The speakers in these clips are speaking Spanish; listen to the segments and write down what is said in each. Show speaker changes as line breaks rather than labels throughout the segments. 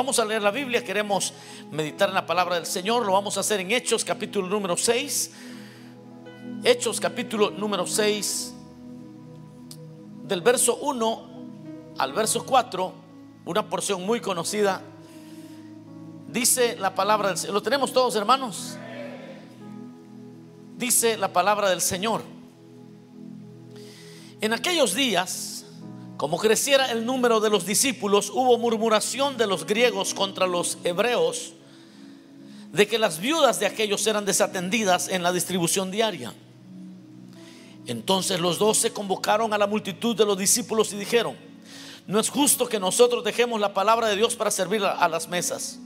Vamos a leer la Biblia, queremos meditar en la palabra del Señor, lo vamos a hacer en Hechos capítulo número 6. Hechos capítulo número 6, del verso 1 al verso 4, una porción muy conocida. Dice la palabra del Señor, ¿lo tenemos todos hermanos? Dice la palabra del Señor. En aquellos días como creciera el número de los discípulos, hubo murmuración de los griegos contra los hebreos de que las viudas de aquellos eran desatendidas en la distribución diaria. Entonces los dos se convocaron a la multitud de los discípulos y dijeron, no es justo que nosotros dejemos la palabra de Dios para servir a las mesas.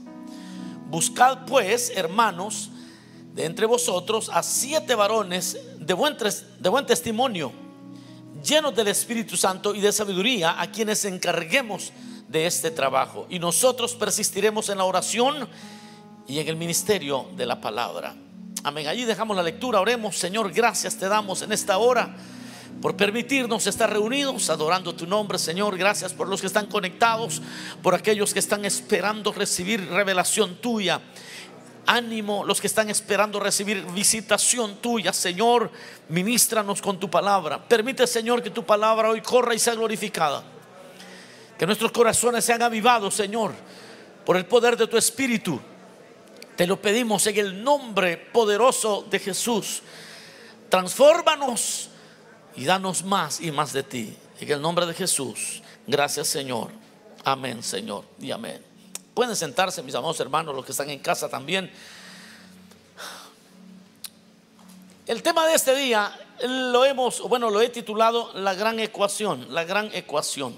Buscad pues, hermanos, de entre vosotros a siete varones de buen, de buen testimonio llenos del Espíritu Santo y de sabiduría, a quienes encarguemos de este trabajo. Y nosotros persistiremos en la oración y en el ministerio de la palabra. Amén. Allí dejamos la lectura. Oremos, Señor, gracias te damos en esta hora por permitirnos estar reunidos adorando tu nombre, Señor. Gracias por los que están conectados, por aquellos que están esperando recibir revelación tuya ánimo los que están esperando recibir visitación tuya, Señor. Ministranos con tu palabra. Permite, Señor, que tu palabra hoy corra y sea glorificada. Que nuestros corazones sean avivados, Señor, por el poder de tu Espíritu. Te lo pedimos en el nombre poderoso de Jesús. Transfórmanos y danos más y más de ti. En el nombre de Jesús. Gracias, Señor. Amén, Señor. Y amén. Pueden sentarse, mis amados hermanos, los que están en casa también. El tema de este día lo hemos, bueno, lo he titulado La gran ecuación, la gran ecuación.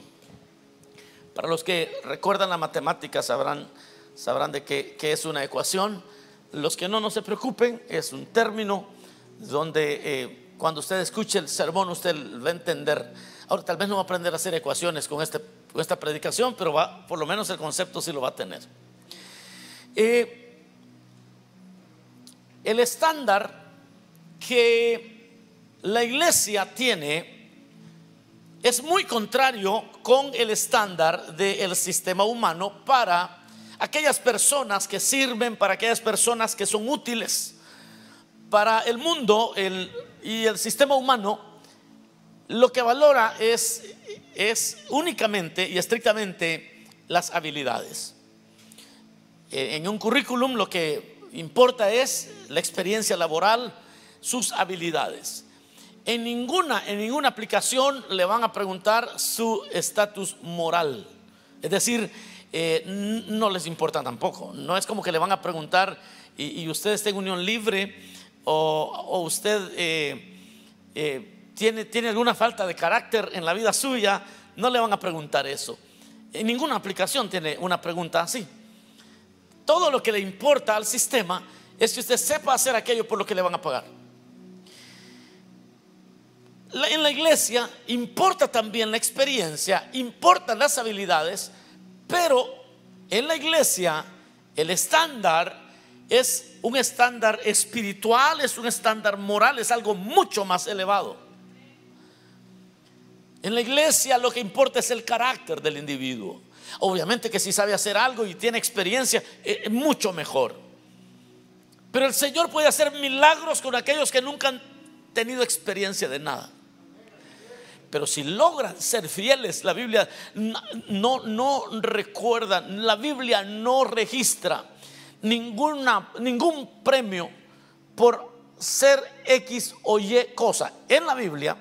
Para los que recuerdan la matemática sabrán, sabrán de qué, es una ecuación. Los que no, no se preocupen, es un término donde eh, cuando usted escuche el sermón usted va a entender. Ahora tal vez no va a aprender a hacer ecuaciones con este esta predicación, pero va, por lo menos el concepto sí lo va a tener. Eh, el estándar que la iglesia tiene es muy contrario con el estándar del sistema humano para aquellas personas que sirven, para aquellas personas que son útiles. Para el mundo y el sistema humano, lo que valora es es únicamente y estrictamente las habilidades. Eh, en un currículum lo que importa es la experiencia laboral, sus habilidades. En ninguna, en ninguna aplicación le van a preguntar su estatus moral. Es decir, eh, no les importa tampoco. No es como que le van a preguntar y, usted está en unión libre o, usted eh, tiene, alguna falta de carácter en la vida suya, no le van a preguntar eso. En ninguna aplicación tiene una pregunta así. Todo lo que le importa al sistema es que usted sepa hacer aquello por lo que le van a pagar. En la iglesia importa también la experiencia, importan las habilidades, pero en la iglesia el estándar es un estándar espiritual, es un estándar moral, es algo mucho más elevado. En la iglesia lo que importa es el carácter del individuo. Obviamente que si sabe hacer algo y tiene experiencia, eh, es mucho mejor. Pero el Señor puede hacer milagros con aquellos que nunca han tenido experiencia de nada. Pero si logran ser fieles, la Biblia no, no recuerda, la Biblia no registra ninguna, ningún premio por ser X o Y cosa. En la Biblia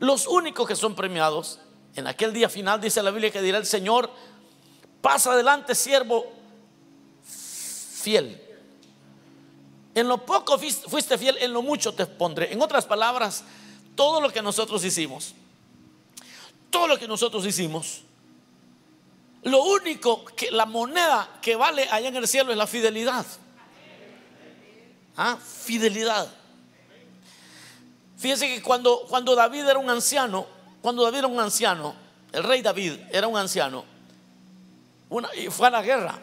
los únicos que son premiados en aquel día final, dice la Biblia que dirá el Señor, pasa adelante siervo fiel. En lo poco fuiste fiel, en lo mucho te pondré. En otras palabras, todo lo que nosotros hicimos, todo lo que nosotros hicimos, lo único que la moneda que vale allá en el cielo es la fidelidad. ¿Ah? Fidelidad. Fíjense que cuando, cuando David era un anciano, cuando David era un anciano, el rey David era un anciano, y fue a la guerra,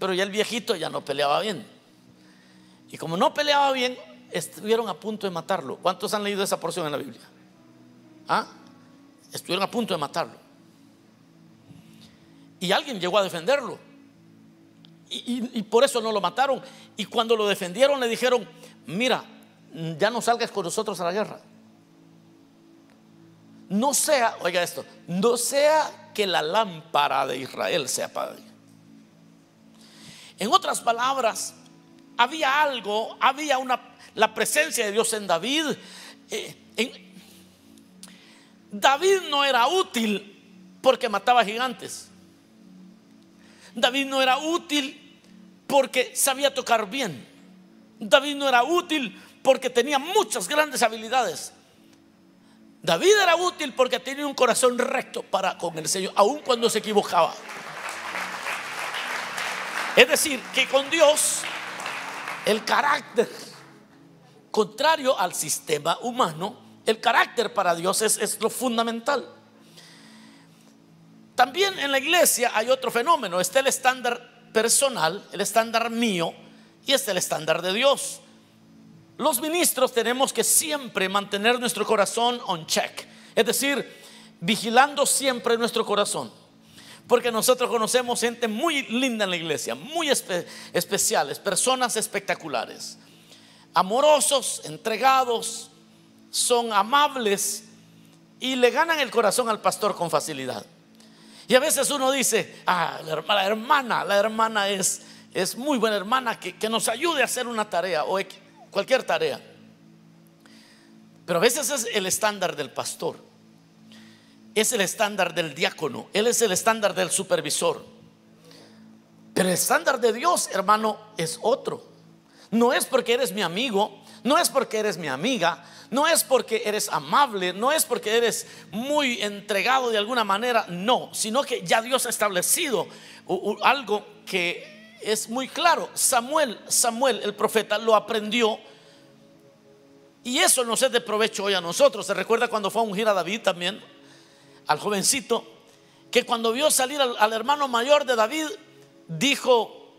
pero ya el viejito ya no peleaba bien. Y como no peleaba bien, estuvieron a punto de matarlo. ¿Cuántos han leído esa porción en la Biblia? ¿Ah? Estuvieron a punto de matarlo. Y alguien llegó a defenderlo. Y, y por eso no lo mataron. Y cuando lo defendieron le dijeron, mira, ya no salgas con nosotros a la guerra. No sea, oiga esto, no sea que la lámpara de Israel se apague. En otras palabras, había algo, había una, la presencia de Dios en David. Eh, David no era útil porque mataba gigantes. David no era útil porque sabía tocar bien. David no era útil porque tenía muchas grandes habilidades. David era útil porque tenía un corazón recto para con el Señor, aun cuando se equivocaba. Es decir, que con Dios el carácter, contrario al sistema humano, el carácter para Dios es, lo fundamental. También en la iglesia hay otro fenómeno, está el estándar personal, el estándar mío, y está el estándar de Dios. Los ministros tenemos que siempre mantener nuestro corazón on check, es decir, vigilando siempre nuestro corazón. Porque nosotros conocemos gente muy linda en la iglesia, muy especiales, personas espectaculares, amorosos, entregados, son amables y le ganan el corazón al pastor con facilidad. Y a veces uno dice, ah, la, hermana, la hermana es, es muy buena hermana que, que nos ayude a hacer una tarea o cualquier tarea. Pero a veces es el estándar del pastor es el estándar del diácono, Él es el estándar del supervisor. Pero el estándar de Dios, hermano, es otro. No es porque eres mi amigo, no es porque eres mi amiga, no es porque eres amable, no es porque eres muy entregado de alguna manera, no, sino que ya Dios ha establecido algo que es muy claro. Samuel, Samuel, el profeta, lo aprendió. Y eso nos es de provecho hoy a nosotros. ¿Se recuerda cuando fue a ungir a David también? al jovencito, que cuando vio salir al, hermano mayor de David, dijo,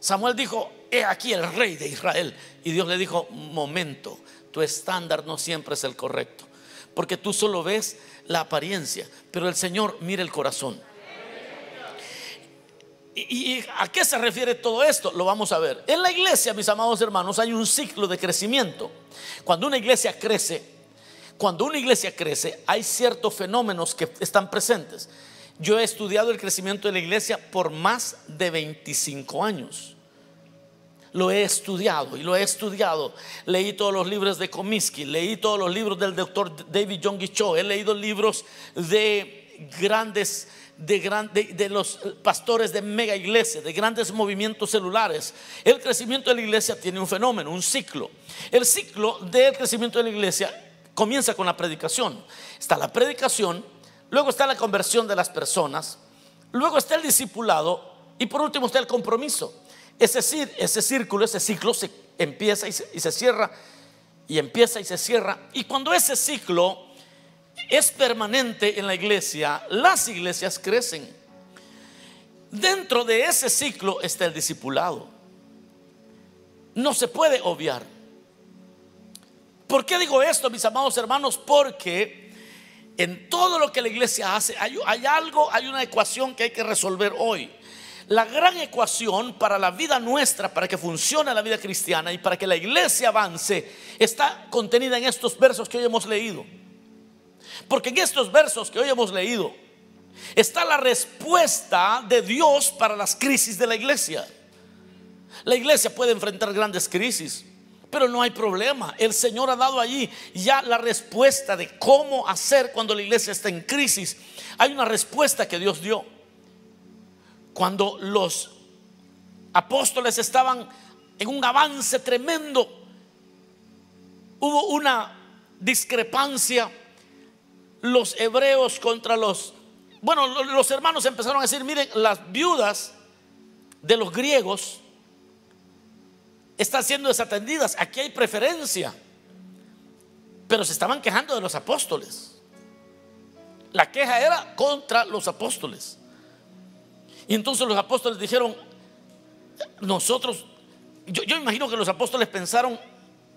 Samuel dijo, he aquí el rey de Israel. Y Dios le dijo, momento, tu estándar no siempre es el correcto, porque tú solo ves la apariencia, pero el Señor mira el corazón. ¿Y, ¿Y, a qué se refiere todo esto? Lo vamos a ver. En la iglesia, mis amados hermanos, hay un ciclo de crecimiento. Cuando una iglesia crece, cuando una iglesia crece, hay ciertos fenómenos que están presentes. Yo he estudiado el crecimiento de la iglesia por más de 25 años. Lo he estudiado y lo he estudiado. Leí todos los libros de Comiskey, leí todos los libros del doctor David John Cho, he leído libros de grandes de, los pastores de mega iglesias, de grandes movimientos celulares. El crecimiento de la iglesia tiene un fenómeno, un ciclo. El ciclo del crecimiento de la iglesia comienza con la predicación. Está la predicación, luego está la conversión de las personas, luego está el discipulado y por último está el compromiso. Ese, ese círculo, ese ciclo se empieza y se, y se cierra y empieza y se cierra. Y cuando ese ciclo es permanente en la iglesia, las iglesias crecen. Dentro de ese ciclo está el discipulado. No se puede obviar. ¿Por qué digo esto, mis amados hermanos? Porque en todo lo que la iglesia hace hay, algo, hay una ecuación que hay que resolver hoy. La gran ecuación para la vida nuestra, para que funcione la vida cristiana y para que la iglesia avance, está contenida en estos versos que hoy hemos leído. Porque en estos versos que hoy hemos leído está la respuesta de Dios para las crisis de la iglesia. La iglesia puede enfrentar grandes crisis. Pero no hay problema. El Señor ha dado allí ya la respuesta de cómo hacer cuando la iglesia está en crisis. Hay una respuesta que Dios dio. Cuando los apóstoles estaban en un avance tremendo, hubo una discrepancia. Los hebreos contra los... Bueno, los hermanos empezaron a decir, miren, las viudas de los griegos están siendo desatendidas. Aquí hay preferencia. Pero se estaban quejando de los apóstoles. La queja era contra los apóstoles. Y entonces los apóstoles dijeron, nosotros, yo, imagino que los apóstoles pensaron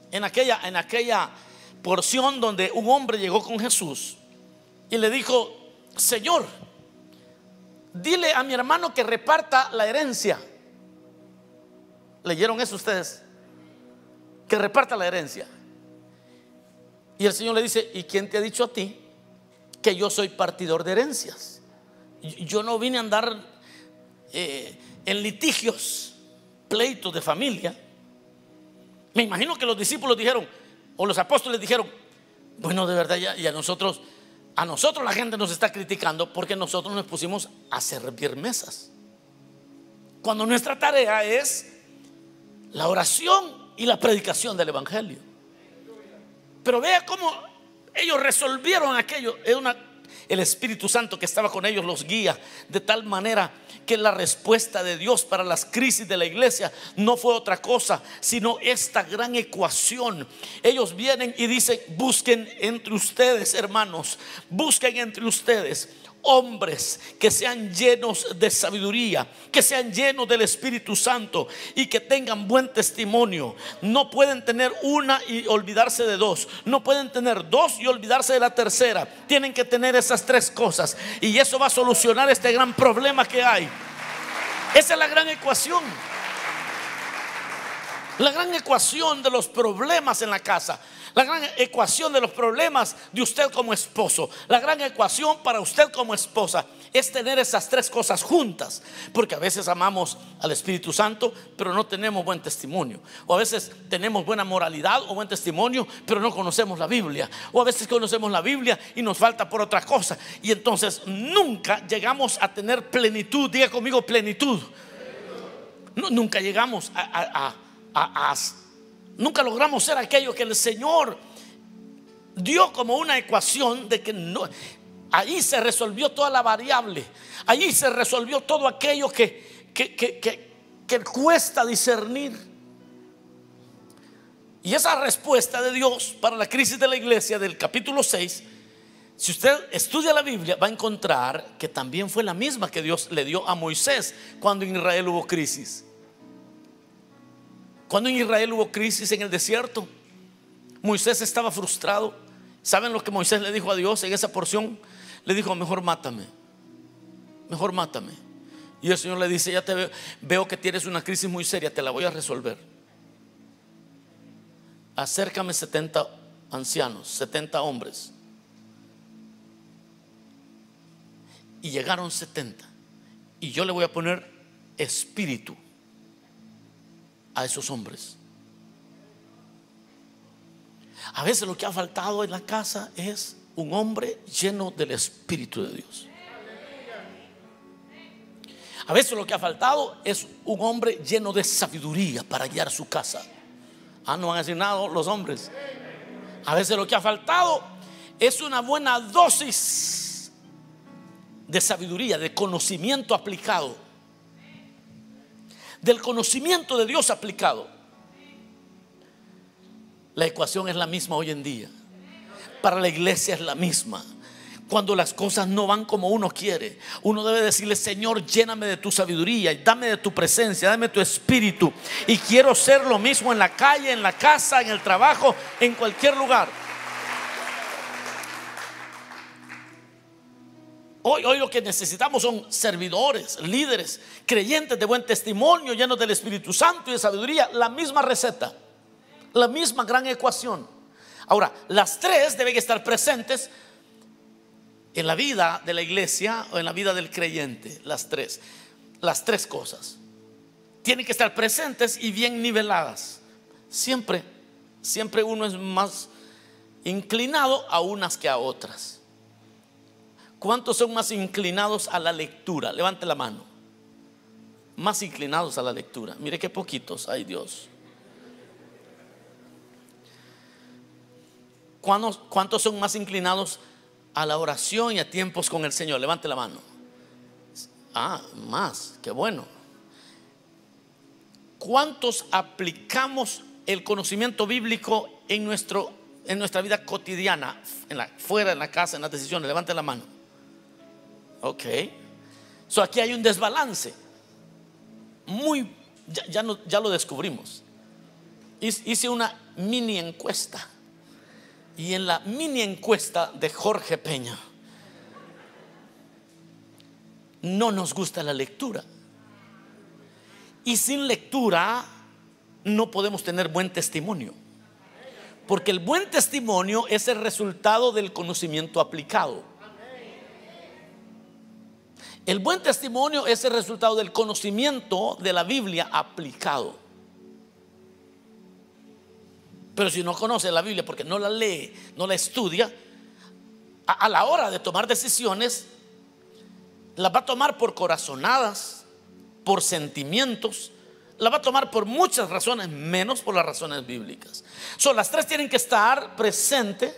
en aquella, en aquella porción donde un hombre llegó con Jesús y le dijo, Señor, dile a mi hermano que reparta la herencia. ¿Leyeron eso ustedes? Que reparta la herencia. Y el Señor le dice, ¿y quién te ha dicho a ti que yo soy partidor de herencias? Yo no vine a andar eh, en litigios, pleitos de familia. Me imagino que los discípulos dijeron, o los apóstoles dijeron, bueno, de verdad ya, y a nosotros, a nosotros la gente nos está criticando porque nosotros nos pusimos a servir mesas. Cuando nuestra tarea es la oración y la predicación del Evangelio. Pero vea cómo ellos resolvieron aquello. Es una el Espíritu Santo que estaba con ellos los guía de tal manera que la respuesta de Dios para las crisis de la iglesia no fue otra cosa, sino esta gran ecuación. Ellos vienen y dicen, busquen entre ustedes, hermanos, busquen entre ustedes hombres que sean llenos de sabiduría, que sean llenos del Espíritu Santo y que tengan buen testimonio. No pueden tener una y olvidarse de dos. No pueden tener dos y olvidarse de la tercera. Tienen que tener esas tres cosas. Y eso va a solucionar este gran problema que hay. Esa es la gran ecuación. La gran ecuación de los problemas en la casa. La gran ecuación de los problemas de usted como esposo. La gran ecuación para usted como esposa es tener esas tres cosas juntas. Porque a veces amamos al Espíritu Santo, pero no tenemos buen testimonio. O a veces tenemos buena moralidad o buen testimonio, pero no conocemos la Biblia. O a veces conocemos la Biblia y nos falta por otra cosa. Y entonces nunca llegamos a tener plenitud. Diga conmigo plenitud. nunca llegamos a, Nunca logramos ser aquello que el Señor dio como una ecuación de que no, ahí se resolvió toda la variable, ahí se resolvió todo aquello que, que, que, cuesta discernir. Y esa respuesta de Dios para la crisis de la iglesia del capítulo 6, si usted estudia la Biblia, va a encontrar que también fue la misma que Dios le dio a Moisés cuando en Israel hubo crisis. Cuando en Israel hubo crisis en el desierto, Moisés estaba frustrado. ¿Saben lo que Moisés le dijo a Dios en esa porción? Le dijo, mejor mátame, mejor mátame. Y el Señor le dice, ya te veo, veo que tienes una crisis muy seria, te la voy a resolver. Acércame 70 ancianos, 70 hombres. Y llegaron 70. Y yo le voy a poner espíritu a esos hombres. A veces lo que ha faltado en la casa es un hombre lleno del Espíritu de Dios. A veces lo que ha faltado es un hombre lleno de sabiduría para guiar su casa. Ah, no han asignado los hombres. A veces lo que ha faltado es una buena dosis de sabiduría, de conocimiento aplicado del conocimiento de Dios aplicado. La ecuación es la misma hoy en día. Para la iglesia es la misma. Cuando las cosas no van como uno quiere, uno debe decirle, Señor, lléname de tu sabiduría, y dame de tu presencia, dame tu espíritu. Y quiero ser lo mismo en la calle, en la casa, en el trabajo, en cualquier lugar. Hoy, lo que necesitamos son servidores, líderes, creyentes de buen testimonio, llenos del Espíritu Santo y de sabiduría. La misma receta, la misma gran ecuación. Ahora, las tres deben estar presentes en la vida de la iglesia o en la vida del creyente. Las tres, las tres cosas. Tienen que estar presentes y bien niveladas. Siempre, siempre uno es más inclinado a unas que a otras. ¿Cuántos son más inclinados a la lectura? Levante la mano. Más inclinados a la lectura. Mire qué poquitos, hay Dios. ¿Cuántos, ¿Cuántos son más inclinados a la oración y a tiempos con el Señor? Levante la mano. Ah, más, qué bueno. ¿Cuántos aplicamos el conocimiento bíblico en, nuestro, en nuestra vida cotidiana, fuera, en la casa, en las decisiones? Levante la mano. Ok. So aquí hay un desbalance. Muy, ya, no, ya lo descubrimos. Hice una mini encuesta. Y en la mini encuesta de Jorge Peña, no nos gusta la lectura. Y sin lectura no podemos tener buen testimonio. Porque el buen testimonio es el resultado del conocimiento aplicado. El buen testimonio es el resultado del conocimiento de la Biblia aplicado. Pero si no conoce la Biblia porque no la lee, no la estudia, a, la hora de tomar decisiones, las va a tomar por corazonadas, por sentimientos, la va a tomar por muchas razones, menos por las razones bíblicas. Son las tres tienen que estar presentes,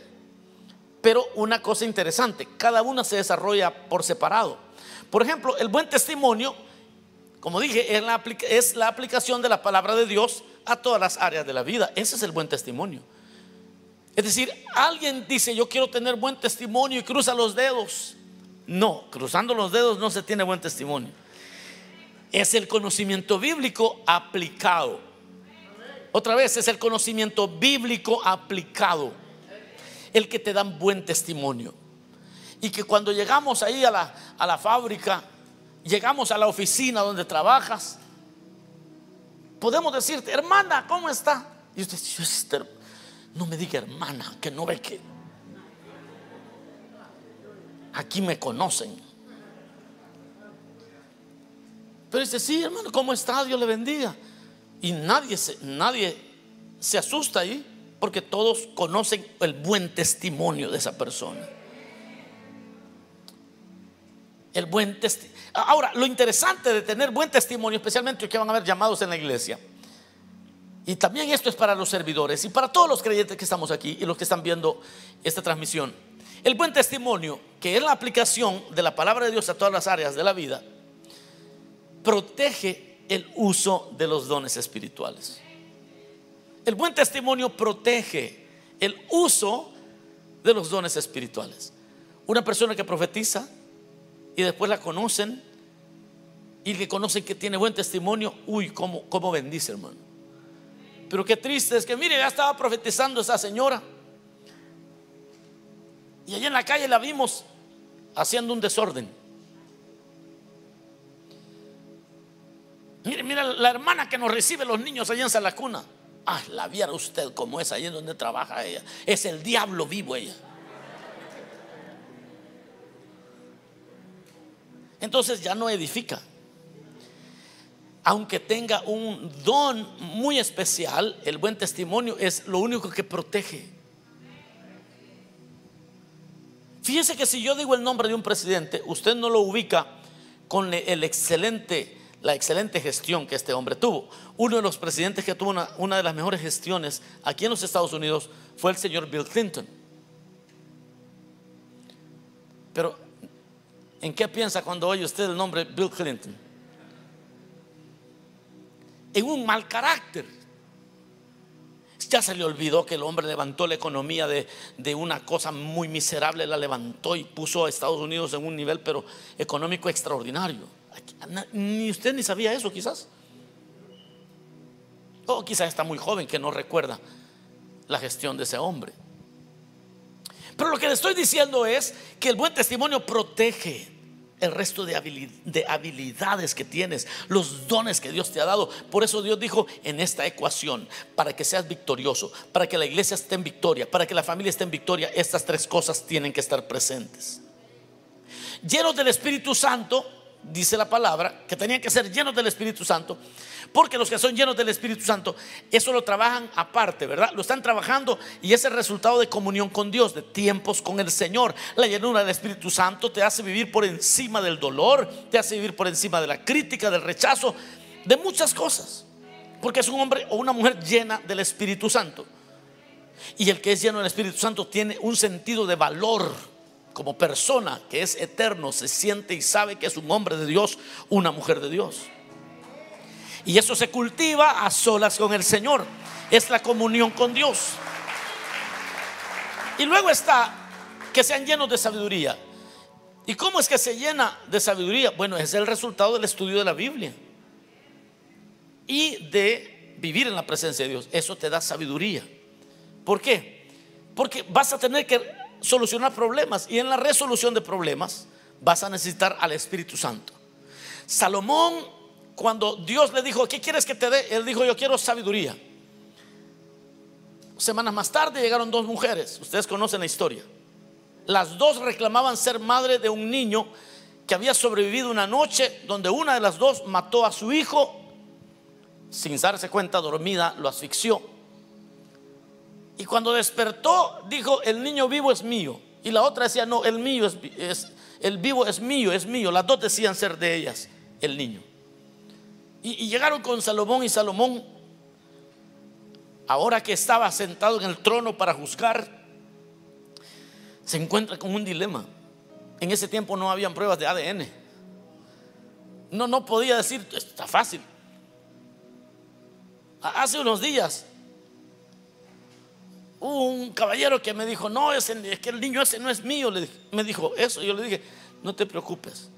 pero una cosa interesante, cada una se desarrolla por separado. Por ejemplo, el buen testimonio, como dije, es la, aplicación de la palabra de Dios a todas las áreas de la vida. Ese es el buen testimonio. Es decir, alguien dice, yo quiero tener buen testimonio y cruza los dedos. No, cruzando los dedos no se tiene buen testimonio es el conocimiento bíblico aplicado. Otra vez, es el conocimiento bíblico aplicado. El que te dan buen testimonio. Y que cuando llegamos ahí a la, a la fábrica, llegamos a la oficina donde trabajas, podemos decirte, hermana, ¿cómo está? Y usted dice, no me diga hermana, que no ve que aquí me conocen. Pero dice, sí, hermano, ¿cómo está? Dios le bendiga. Y nadie nadie se asusta ahí porque todos conocen el buen testimonio de esa persona. El buen testimonio. Ahora, lo interesante de tener buen testimonio, especialmente que van a haber llamados en la iglesia, y también esto es para los servidores y para todos los creyentes que estamos aquí y los que están viendo esta transmisión. El buen testimonio, que es la aplicación de la palabra de Dios a todas las áreas de la vida, protege el uso de los dones espirituales. El buen testimonio protege el uso de los dones espirituales. Una persona que profetiza y después la conocen y que conocen que tiene buen testimonio, uy, cómo, cómo bendice, hermano. Pero qué triste es que, mire, ya estaba profetizando esa señora. Y allá en la calle la vimos haciendo un desorden. Mire, mira la hermana que nos recibe los niños allá en Salacuna. Ah, la viera usted como es ahí en donde trabaja ella. Es el diablo vivo ella. Entonces ya no edifica. Aunque tenga un don muy especial, el buen testimonio es lo único que protege. Fíjese que si yo digo el nombre de un presidente, usted no lo ubica con el excelente la excelente gestión que este hombre tuvo. Uno de los presidentes que tuvo una, de las mejores gestiones aquí en los Estados Unidos fue el señor Bill Clinton. Pero, ¿en qué piensa cuando oye usted el nombre Bill Clinton? En un mal carácter. Ya se le olvidó que el hombre levantó la economía de, de, una cosa muy miserable, la levantó y puso a Estados Unidos en un nivel pero económico extraordinario. Ni usted ni sabía eso quizás. O quizás está muy joven que no recuerda la gestión de ese hombre. Pero lo que le estoy diciendo es que el buen testimonio protege el resto de, habilidades que tienes, los dones que Dios te ha dado. Por eso Dios dijo en esta ecuación, para que seas victorioso, para que la iglesia esté en victoria, para que la familia esté en victoria, estas tres cosas tienen que estar presentes. Llenos del Espíritu Santo, dice la palabra, que tenían que ser llenos del Espíritu Santo, porque los que son llenos del Espíritu Santo, eso lo trabajan aparte, ¿verdad? Lo están trabajando y es el resultado de comunión con Dios, de tiempos con el Señor. La llenura del Espíritu Santo te hace vivir por encima del dolor, te hace vivir por encima de la crítica, del rechazo, de muchas cosas, porque es un hombre o una mujer llena del Espíritu Santo. Y el que es lleno del Espíritu Santo tiene un sentido de valor como persona que es eterno, se siente y sabe que es un hombre de Dios, una mujer de Dios. Y eso se cultiva a solas con el Señor. Es la comunión con Dios. Y luego está que sean llenos de sabiduría. ¿Y cómo es que se llena de sabiduría? Bueno, es el resultado del estudio de la Biblia y de vivir en la presencia de Dios. Eso te da sabiduría. ¿Por qué? Porque vas a tener que solucionar problemas y en la resolución de problemas vas a necesitar al Espíritu Santo. Salomón cuando Dios le dijo, ¿qué quieres que te dé? Él dijo, yo quiero sabiduría. Semanas más tarde llegaron dos mujeres, ustedes conocen la historia. Las dos reclamaban ser madre de un niño que había sobrevivido una noche donde una de las dos mató a su hijo, sin darse cuenta, dormida, lo asfixió. Y cuando despertó, dijo, el niño vivo es mío. Y la otra decía, no, el mío es, el vivo es mío, es mío. Las dos decían ser de ellas, el niño. y llegaron con Salomón y Salomón ahora que estaba sentado en el trono para juzgar, se encuentra con un dilema. En ese tiempo no habían pruebas de ADN. No, no podía decir, está fácil. Hace unos días hubo un caballero que me dijo, no, es, que el niño ese no es mío. me dijo eso. Yo le dije, no te preocupes.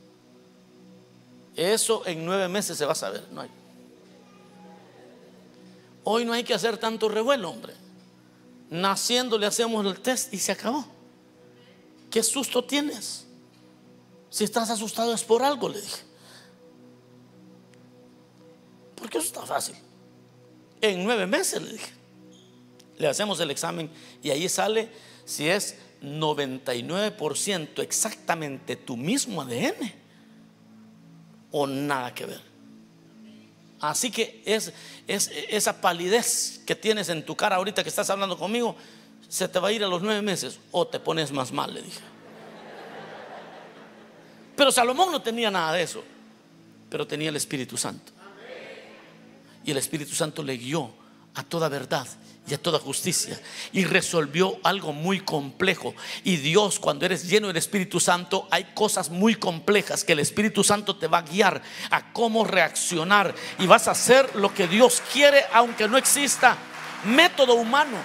Eso en nueve meses se va a saber. No hay. Hoy no hay que hacer tanto revuelo, hombre. Naciendo le hacemos el test y se acabó. ¿Qué susto tienes? Si estás asustado es por algo, le dije. Porque eso está fácil. En nueve meses, le dije. Le hacemos el examen y ahí sale si es 99% exactamente tu mismo ADN o nada que ver. Así que es, es, esa palidez que tienes en tu cara ahorita que estás hablando conmigo, se te va a ir a los nueve meses o te pones más mal, le dije. Pero Salomón no tenía nada de eso, pero tenía el Espíritu Santo. Y el Espíritu Santo le guió a toda verdad y a toda justicia. Y resolvió algo muy complejo. Y Dios, cuando eres lleno del Espíritu Santo, hay cosas muy complejas que el Espíritu Santo te va a guiar a cómo reaccionar. Y vas a hacer lo que Dios quiere, aunque no exista método humano.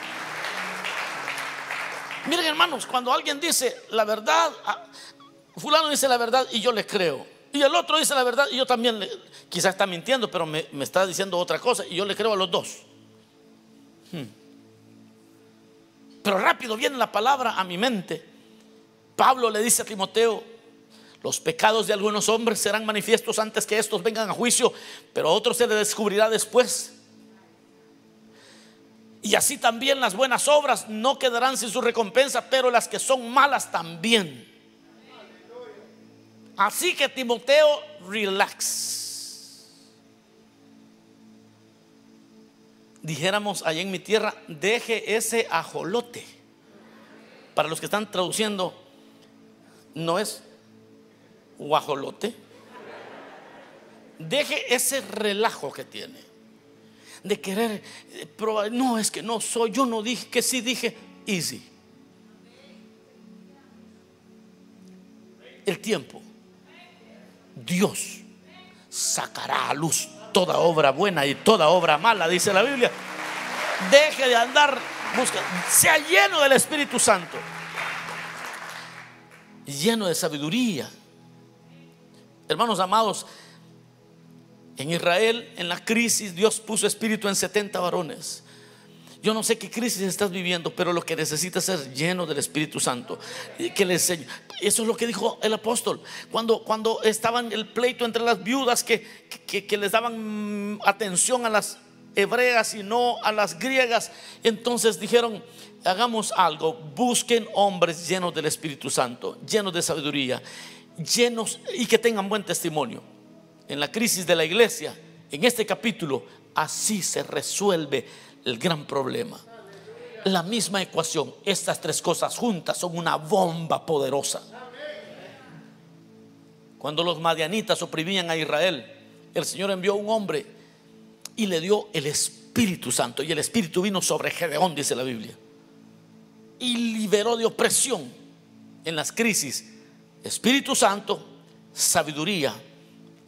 Miren hermanos, cuando alguien dice la verdad, fulano dice la verdad y yo le creo. Y el otro dice la verdad y yo también, quizás está mintiendo, pero me, me está diciendo otra cosa y yo le creo a los dos. Hmm. Pero rápido viene la palabra a mi mente. Pablo le dice a Timoteo, los pecados de algunos hombres serán manifiestos antes que estos vengan a juicio, pero a otros se les descubrirá después. Y así también las buenas obras no quedarán sin su recompensa, pero las que son malas también. Así que Timoteo, relax. Dijéramos allá en mi tierra, deje ese ajolote. Para los que están traduciendo, no es guajolote. Deje ese relajo que tiene de querer eh, probar. No, es que no soy, yo no dije que sí, dije easy. El tiempo, Dios sacará a luz toda obra buena y toda obra mala, dice la Biblia. Deje de andar, busca, sea lleno del Espíritu Santo, lleno de sabiduría. Hermanos amados, en Israel, en la crisis, Dios puso espíritu en 70 varones. Yo no sé qué crisis estás viviendo, pero lo que necesitas es lleno del Espíritu Santo. Que le enseñe. Eso es lo que dijo el apóstol. Cuando, cuando estaban el pleito entre las viudas que, que, les daban atención a las hebreas y no a las griegas, entonces dijeron, hagamos algo, busquen hombres llenos del Espíritu Santo, llenos de sabiduría, llenos y que tengan buen testimonio. En la crisis de la iglesia, en este capítulo, así se resuelve el gran problema. La misma ecuación, estas tres cosas juntas son una bomba poderosa. Cuando los madianitas oprimían a Israel, el Señor envió un hombre y le dio el Espíritu Santo. Y el Espíritu vino sobre Gedeón, dice la Biblia. Y liberó de opresión en las crisis. Espíritu Santo, sabiduría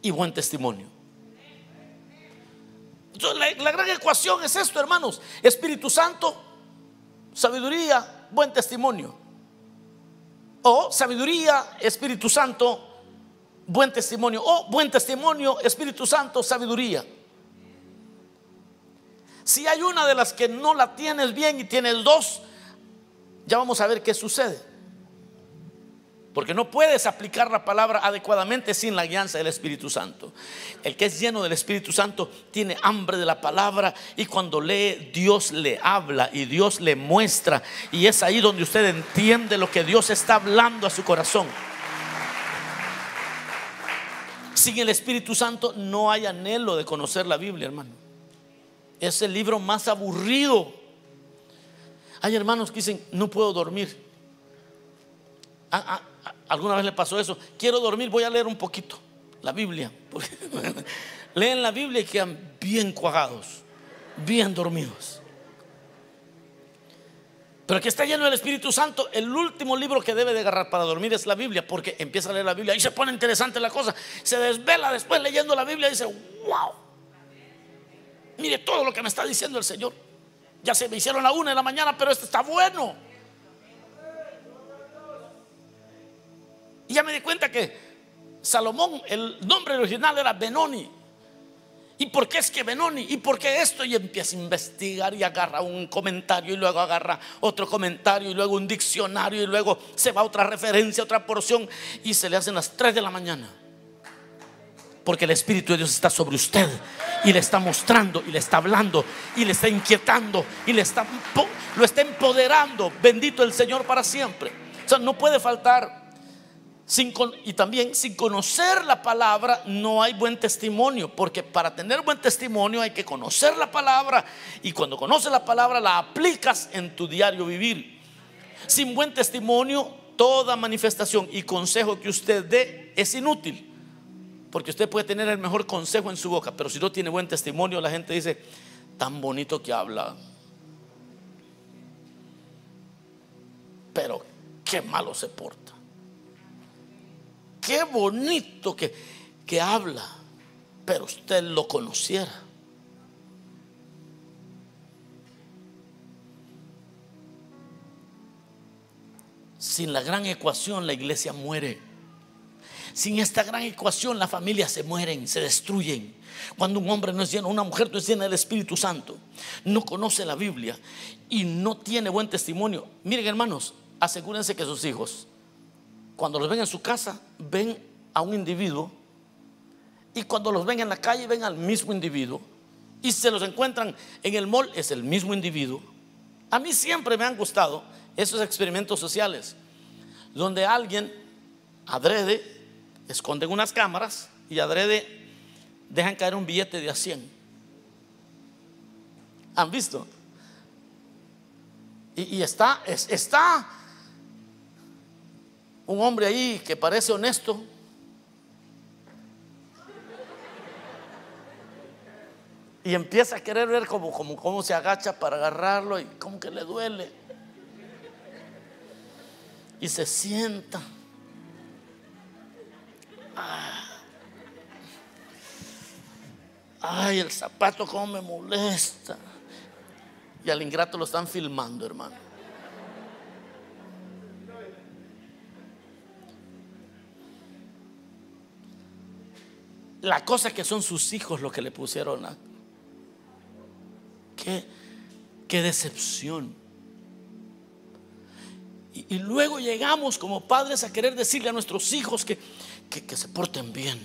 y buen testimonio la, gran ecuación es esto, hermanos. Espíritu Santo, sabiduría, buen testimonio. O sabiduría, Espíritu Santo, buen testimonio. O buen testimonio, Espíritu Santo, sabiduría. Si hay una de las que no la tienes bien y tienes dos, ya vamos a ver qué sucede. Porque no puedes aplicar la palabra adecuadamente sin la guianza del Espíritu Santo. El que es lleno del Espíritu Santo tiene hambre de la palabra y cuando lee Dios le habla y Dios le muestra. Y es ahí donde usted entiende lo que Dios está hablando a su corazón. Sin el Espíritu Santo no hay anhelo de conocer la Biblia, hermano. Es el libro más aburrido. Hay hermanos que dicen, no puedo dormir. Ah, ah, ¿Alguna vez le pasó eso? Quiero dormir, voy a leer un poquito la Biblia. Leen la Biblia y quedan bien cuajados, bien dormidos. Pero que está lleno del Espíritu Santo, el último libro que debe de agarrar para dormir es la Biblia, porque empieza a leer la Biblia y se pone interesante la cosa. Se desvela después leyendo la Biblia y dice, wow, mire todo lo que me está diciendo el Señor. Ya se me hicieron a una de la mañana, pero esto está bueno. Y ya me di cuenta que Salomón, el nombre original era Benoni. ¿Y por qué es que Benoni? ¿Y por qué esto? Y empieza a investigar y agarra un comentario y luego agarra otro comentario y luego un diccionario y luego se va a otra referencia, otra porción y se le hacen las 3 de la mañana. Porque el Espíritu de Dios está sobre usted y le está mostrando y le está hablando y le está inquietando y le está, lo está empoderando. Bendito el Señor para siempre. O sea, no puede faltar y también sin conocer la palabra no hay buen testimonio, porque para tener buen testimonio hay que conocer la palabra y cuando conoces la palabra la aplicas en tu diario vivir. Sin buen testimonio, toda manifestación y consejo que usted dé es inútil, porque usted puede tener el mejor consejo en su boca, pero si no tiene buen testimonio, la gente dice, tan bonito que habla, pero qué malo se porta qué bonito que, que habla, pero usted lo conociera. Sin la gran ecuación la iglesia muere. Sin esta gran ecuación las familias se mueren, se destruyen. Cuando un hombre no es lleno, una mujer no es llena del Espíritu Santo, no conoce la Biblia y no tiene buen testimonio. Miren hermanos, asegúrense que sus hijos cuando los ven en su casa, ven a un individuo. Y cuando los ven en la calle, ven al mismo individuo. Y se los encuentran en el mall, es el mismo individuo. A mí siempre me han gustado esos experimentos sociales, donde alguien adrede, esconden unas cámaras y adrede dejan caer un billete de a 100. ¿Han visto? Y, está, está un hombre ahí que parece honesto. Y empieza a querer ver cómo, se agacha para agarrarlo y como que le duele. Y se sienta. Ah. Ay, el zapato como me molesta. Y al ingrato lo están filmando, hermano. La cosa que son sus hijos lo que le pusieron a... Qué, qué decepción. Y, luego llegamos como padres a querer decirle a nuestros hijos que, que, que se porten bien.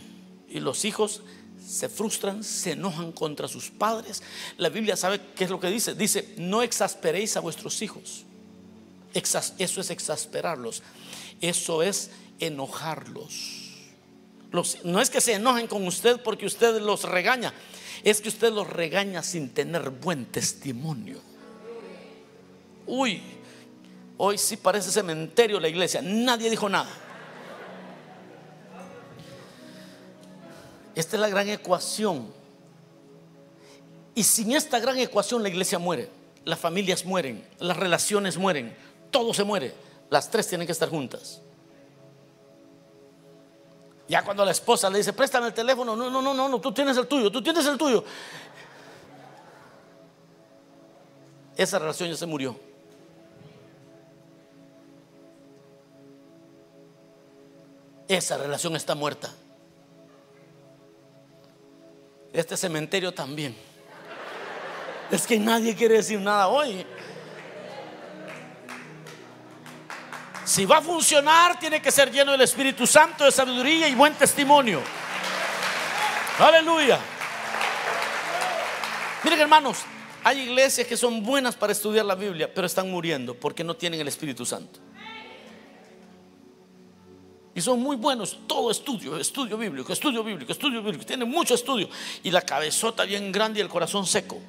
Y los hijos se frustran, se enojan contra sus padres. La Biblia sabe qué es lo que dice. Dice, no exasperéis a vuestros hijos. Eso es exasperarlos. Eso es enojarlos no es que se enojen con usted porque usted los regaña, es que usted los regaña sin tener buen testimonio. Uy, hoy sí parece cementerio la iglesia, nadie dijo nada. Esta es la gran ecuación. Y sin esta gran ecuación la iglesia muere, las familias mueren, las relaciones mueren, todo se muere. Las tres tienen que estar juntas. Ya cuando la esposa le dice, préstame el teléfono, no, no, no, no, no, tú tienes el tuyo, tú tienes el tuyo. Esa relación ya se murió. Esa relación está muerta. Este cementerio también. Es que nadie quiere decir nada hoy. Si va a funcionar, tiene que ser lleno del Espíritu Santo, de sabiduría y buen testimonio. Aleluya. Miren hermanos, hay iglesias que son buenas para estudiar la Biblia, pero están muriendo porque no tienen el Espíritu Santo. Y son muy buenos, todo estudio, estudio bíblico, estudio bíblico, estudio bíblico. Tienen mucho estudio. Y la cabezota bien grande y el corazón seco.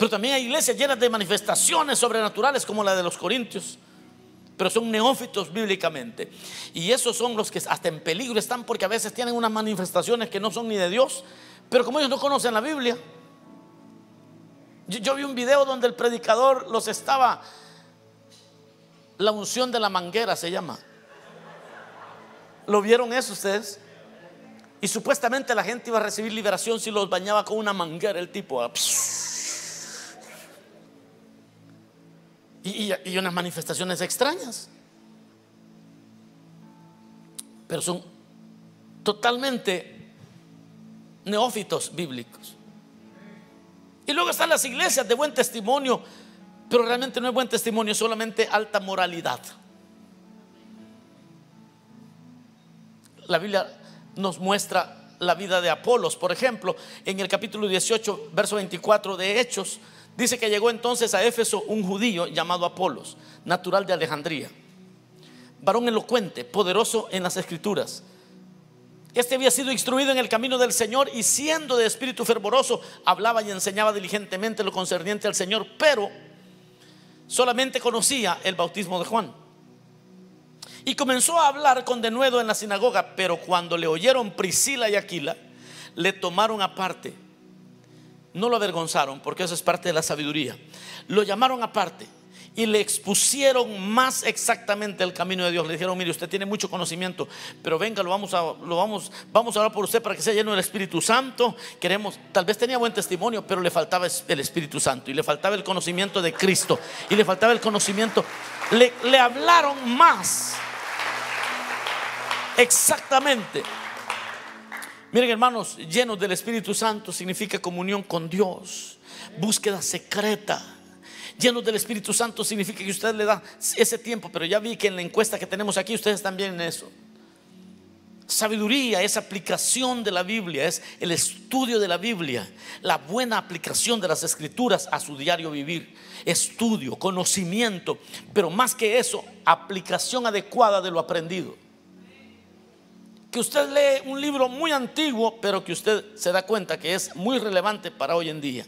Pero también hay iglesias llenas de manifestaciones sobrenaturales como la de los corintios. Pero son neófitos bíblicamente. Y esos son los que hasta en peligro están porque a veces tienen unas manifestaciones que no son ni de Dios. Pero como ellos no conocen la Biblia. Yo, vi un video donde el predicador los estaba la unción de la manguera se llama. ¿Lo vieron eso ustedes? Y supuestamente la gente iba a recibir liberación si los bañaba con una manguera el tipo. Ah, y, y unas manifestaciones extrañas. Pero son totalmente neófitos bíblicos. Y luego están las iglesias de buen testimonio pero realmente no es buen testimonio, solamente alta moralidad. La Biblia nos muestra la vida de Apolos, por ejemplo, en el capítulo 18, verso 24 de Hechos, dice que llegó entonces a Éfeso un judío llamado Apolos, natural de Alejandría, varón elocuente, poderoso en las escrituras. Este había sido instruido en el camino del Señor y siendo de espíritu fervoroso, hablaba y enseñaba diligentemente lo concerniente al Señor, pero solamente conocía el bautismo de Juan. Y comenzó a hablar con denuedo en la sinagoga, pero cuando le oyeron Priscila y Aquila, le tomaron aparte. No lo avergonzaron, porque eso es parte de la sabiduría. Lo llamaron aparte y le expusieron más exactamente el camino de Dios. Le dijeron, mire, usted tiene mucho conocimiento, pero venga, lo vamos a, lo vamos, vamos a hablar por usted para que sea lleno del Espíritu Santo. Queremos, tal vez tenía buen testimonio, pero le faltaba el Espíritu Santo y le faltaba el conocimiento de Cristo y le faltaba el conocimiento. Le, le hablaron más exactamente. Miren hermanos, llenos del Espíritu Santo significa comunión con Dios, búsqueda secreta llenos del Espíritu Santo significa que usted le da ese tiempo, pero ya vi que en la encuesta que tenemos aquí ustedes también en eso. Sabiduría es aplicación de la Biblia, es el estudio de la Biblia, la buena aplicación de las escrituras a su diario vivir, estudio, conocimiento, pero más que eso, aplicación adecuada de lo aprendido. Que usted lee un libro muy antiguo, pero que usted se da cuenta que es muy relevante para hoy en día.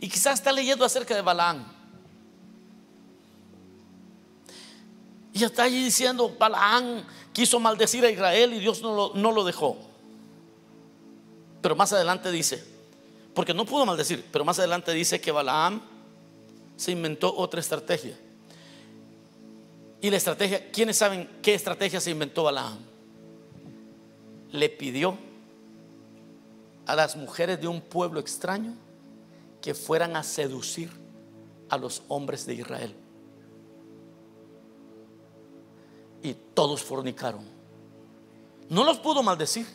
Y quizás está leyendo acerca de Balaán. Y está allí diciendo, Balaán quiso maldecir a Israel y Dios no lo, no lo dejó. Pero más adelante dice, porque no pudo maldecir, pero más adelante dice que Balaam se inventó otra estrategia. Y la estrategia, ¿quiénes saben qué estrategia se inventó Balaam? Le pidió a las mujeres de un pueblo extraño que fueran a seducir a los hombres de Israel. Y todos fornicaron. No los pudo maldecir.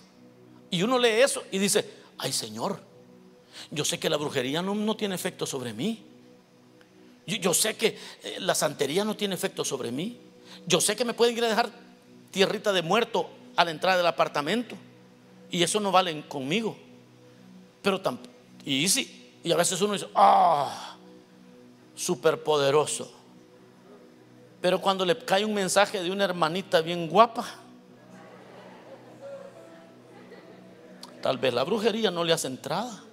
Y uno lee eso y dice, ay Señor, yo sé que la brujería no, tiene efecto sobre mí. Yo, sé que eh, la santería no tiene efecto sobre mí. Yo sé que me pueden ir a dejar tierrita de muerto a la entrada del apartamento. Y eso no vale conmigo. Pero tampoco. Y sí, y a veces uno dice, ah, súper poderoso. Pero cuando le cae un mensaje de una hermanita bien guapa, tal vez la brujería no le hace entrada.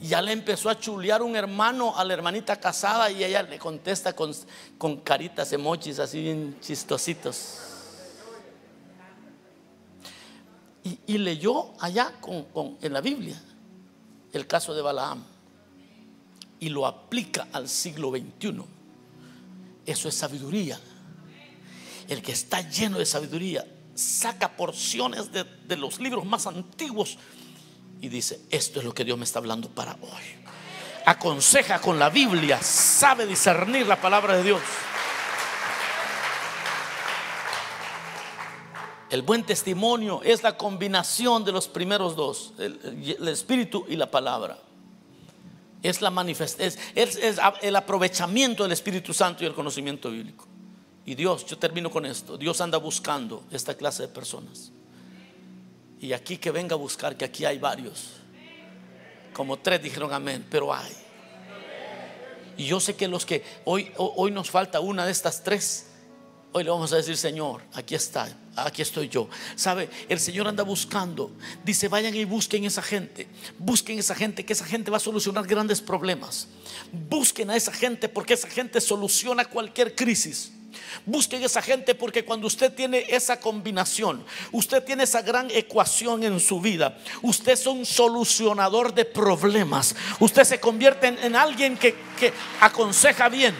Ya le empezó a chulear un hermano a la hermanita casada y ella le contesta con, con caritas, emojis así bien chistositos. Y, leyó allá en la Biblia el caso de Balaam y lo aplica al siglo XXI. Eso es sabiduría. El que está lleno de sabiduría saca porciones de, de los libros más antiguos y dice, esto es lo que Dios me está hablando para hoy. Aconseja con la Biblia, sabe discernir la palabra de Dios. El buen testimonio es la combinación de los primeros dos, el, espíritu y la palabra. Es la manifestación, es, es el aprovechamiento del Espíritu Santo y el conocimiento bíblico. Y Dios, yo termino con esto, Dios anda buscando esta clase de personas. Y aquí que venga a buscar, que aquí hay varios. Como tres dijeron amén, pero hay. Y yo sé que los que hoy, hoy nos falta una de estas tres, hoy le vamos a decir, Señor, aquí está, aquí estoy yo. Sabe, el Señor anda buscando. Dice, vayan y busquen esa gente. Busquen esa gente, que esa gente va a solucionar grandes problemas. Busquen a esa gente porque esa gente soluciona cualquier crisis. Busquen esa gente porque cuando usted tiene esa combinación, usted tiene esa gran ecuación en su vida, usted es un solucionador de problemas. Usted se convierte en, alguien que, que aconseja bien,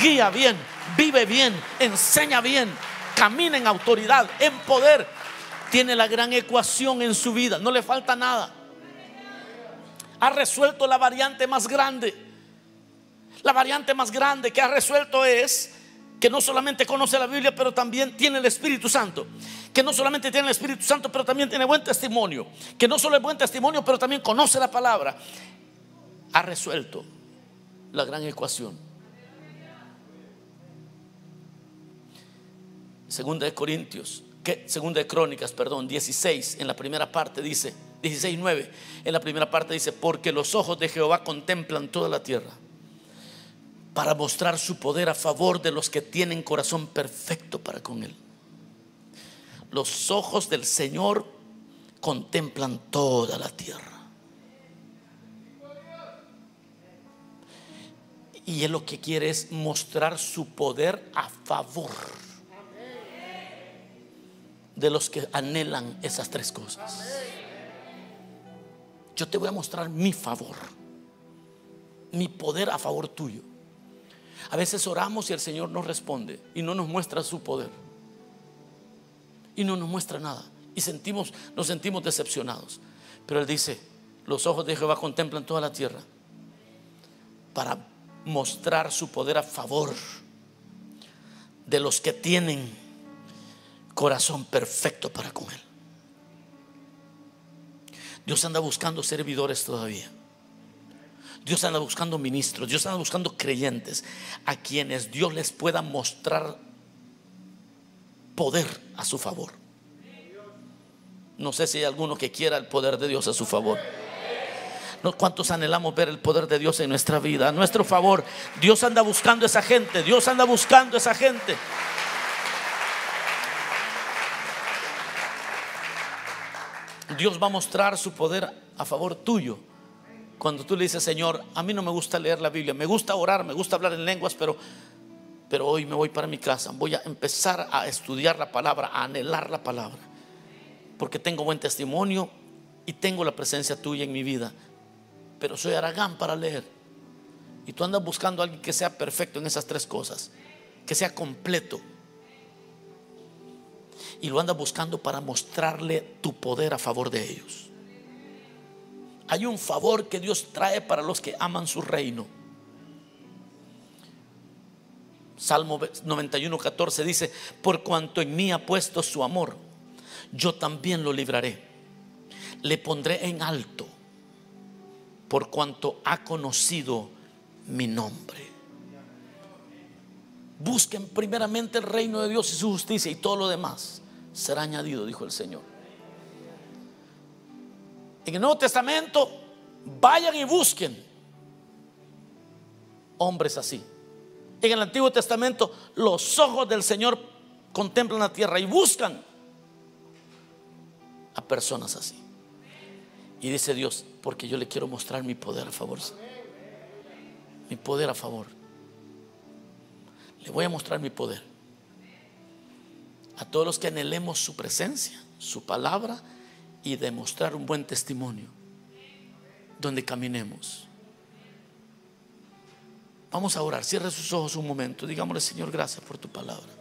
guía bien, vive bien, enseña bien, camina en autoridad, en poder. Tiene la gran ecuación en su vida, no le falta nada. Ha resuelto la variante más grande. La variante más grande que ha resuelto es que no solamente conoce la Biblia, pero también tiene el Espíritu Santo. Que no solamente tiene el Espíritu Santo, pero también tiene buen testimonio. Que no solo es buen testimonio, pero también conoce la palabra. Ha resuelto la gran ecuación. Segunda de Corintios, que, segunda de Crónicas, perdón, 16, en la primera parte dice, 16, 9, en la primera parte dice, porque los ojos de Jehová contemplan toda la tierra para mostrar su poder a favor de los que tienen corazón perfecto para con Él. Los ojos del Señor contemplan toda la tierra. Y Él lo que quiere es mostrar su poder a favor de los que anhelan esas tres cosas. Yo te voy a mostrar mi favor, mi poder a favor tuyo. A veces oramos y el Señor nos responde y no nos muestra su poder. Y no nos muestra nada. Y sentimos, nos sentimos decepcionados. Pero Él dice, los ojos de Jehová contemplan toda la tierra para mostrar su poder a favor de los que tienen corazón perfecto para con Él. Dios anda buscando servidores todavía. Dios anda buscando ministros, Dios anda buscando creyentes a quienes Dios les pueda mostrar poder a su favor. No sé si hay alguno que quiera el poder de Dios a su favor. ¿Cuántos anhelamos ver el poder de Dios en nuestra vida? A nuestro favor. Dios anda buscando esa gente. Dios anda buscando esa gente. Dios va a mostrar su poder a favor tuyo cuando tú le dices, Señor, a mí no me gusta leer la Biblia, me gusta orar, me gusta hablar en lenguas, pero, pero hoy me voy para mi casa, voy a empezar a estudiar la palabra, a anhelar la palabra, porque tengo buen testimonio y tengo la presencia tuya en mi vida, pero soy aragán para leer. Y tú andas buscando a alguien que sea perfecto en esas tres cosas, que sea completo. Y lo andas buscando para mostrarle tu poder a favor de ellos. Hay un favor que Dios trae para los que aman su reino. Salmo 91, 14 dice, por cuanto en mí ha puesto su amor, yo también lo libraré. Le pondré en alto, por cuanto ha conocido mi nombre. Busquen primeramente el reino de Dios y su justicia y todo lo demás será añadido, dijo el Señor. En el Nuevo Testamento, vayan y busquen hombres así. En el Antiguo Testamento, los ojos del Señor contemplan la tierra y buscan a personas así. Y dice Dios, porque yo le quiero mostrar mi poder a favor. Mi poder a favor. Le voy a mostrar mi poder. A todos los que anhelemos su presencia, su palabra y demostrar un buen testimonio donde caminemos. Vamos a orar. Cierre sus ojos un momento. Digámosle, Señor, gracias por tu palabra.